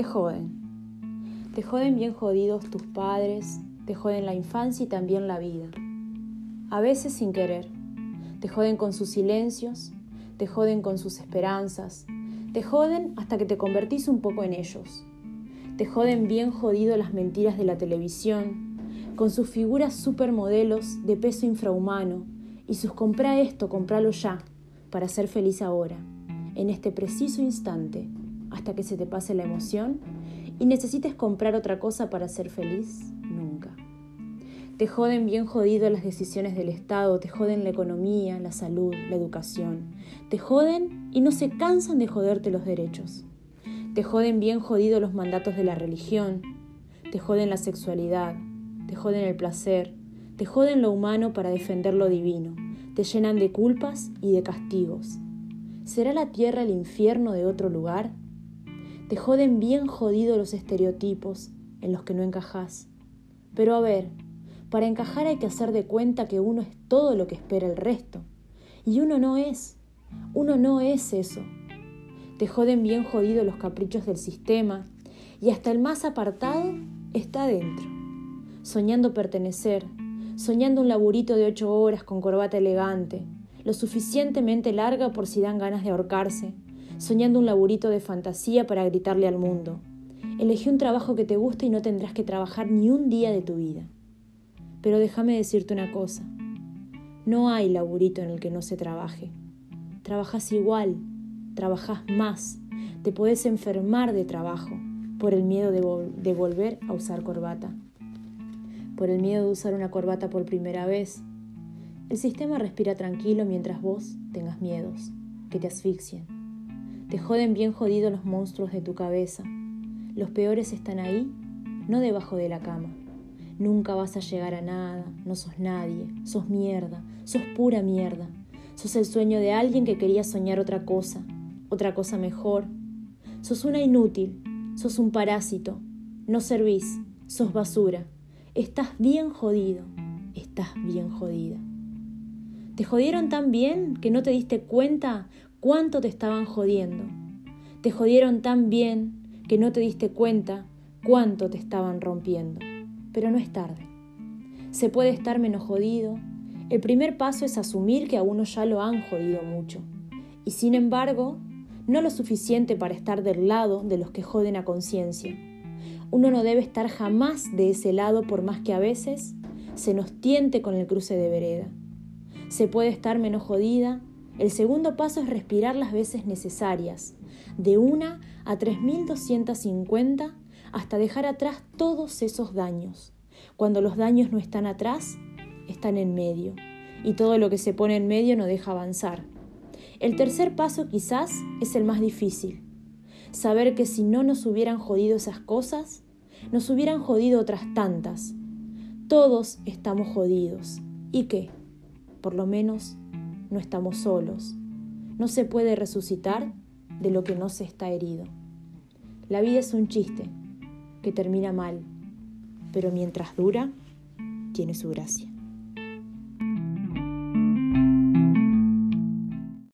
Te joden. Te joden bien jodidos tus padres, te joden la infancia y también la vida. A veces sin querer. Te joden con sus silencios, te joden con sus esperanzas, te joden hasta que te convertís un poco en ellos. Te joden bien jodido las mentiras de la televisión, con sus figuras supermodelos de peso infrahumano y sus compra esto, compralo ya, para ser feliz ahora, en este preciso instante, hasta que se te pase la emoción y necesites comprar otra cosa para ser feliz, nunca. Te joden bien jodido las decisiones del Estado, te joden la economía, la salud, la educación. Te joden y no se cansan de joderte los derechos. Te joden bien jodido los mandatos de la religión. Te joden la sexualidad. Te joden el placer. Te joden lo humano para defender lo divino. Te llenan de culpas y de castigos. ¿Será la tierra el infierno de otro lugar? Te joden bien jodido los estereotipos en los que no encajas. Pero a ver, para encajar hay que hacer de cuenta que uno es todo lo que espera el resto. Y uno no es. Uno no es eso. Te joden bien jodido los caprichos del sistema y hasta el más apartado está dentro. Soñando pertenecer, soñando un laburito de ocho horas con corbata elegante, lo suficientemente larga por si dan ganas de ahorcarse, soñando un laburito de fantasía para gritarle al mundo. Elegí un trabajo que te guste y no tendrás que trabajar ni un día de tu vida. Pero déjame decirte una cosa. No hay laburito en el que no se trabaje. Trabajas igual, trabajas más, te puedes enfermar de trabajo por el miedo de, de, volver a usar corbata, por el miedo de usar una corbata por primera vez. El sistema respira tranquilo mientras vos tengas miedos, que te asfixien. Te joden bien jodidos los monstruos de tu cabeza. Los peores están ahí, no debajo de la cama. Nunca vas a llegar a nada, no sos nadie, sos mierda, sos pura mierda. Sos el sueño de alguien que quería soñar otra cosa, otra cosa mejor. Sos una inútil, sos un parásito, no servís, sos basura. Estás bien jodido, estás bien jodida. Te jodieron tan bien que no te diste cuenta cuánto te estaban jodiendo. Te jodieron tan bien que no te diste cuenta cuánto te estaban rompiendo pero no es tarde. Se puede estar menos jodido. El primer paso es asumir que a uno ya lo han jodido mucho. Y sin embargo, no lo suficiente para estar del lado de los que joden a conciencia. Uno no debe estar jamás de ese lado por más que a veces se nos tiente con el cruce de vereda. Se puede estar menos jodida. El segundo paso es respirar las veces necesarias, de una a 3250 hasta dejar atrás todos esos daños. Cuando los daños no están atrás, están en medio, y todo lo que se pone en medio no deja avanzar. El tercer paso quizás es el más difícil. Saber que si no nos hubieran jodido esas cosas, nos hubieran jodido otras tantas. Todos estamos jodidos. ¿Y qué? Por lo menos no estamos solos. No se puede resucitar de lo que no se está herido. La vida es un chiste que termina mal, pero mientras dura, tiene su gracia.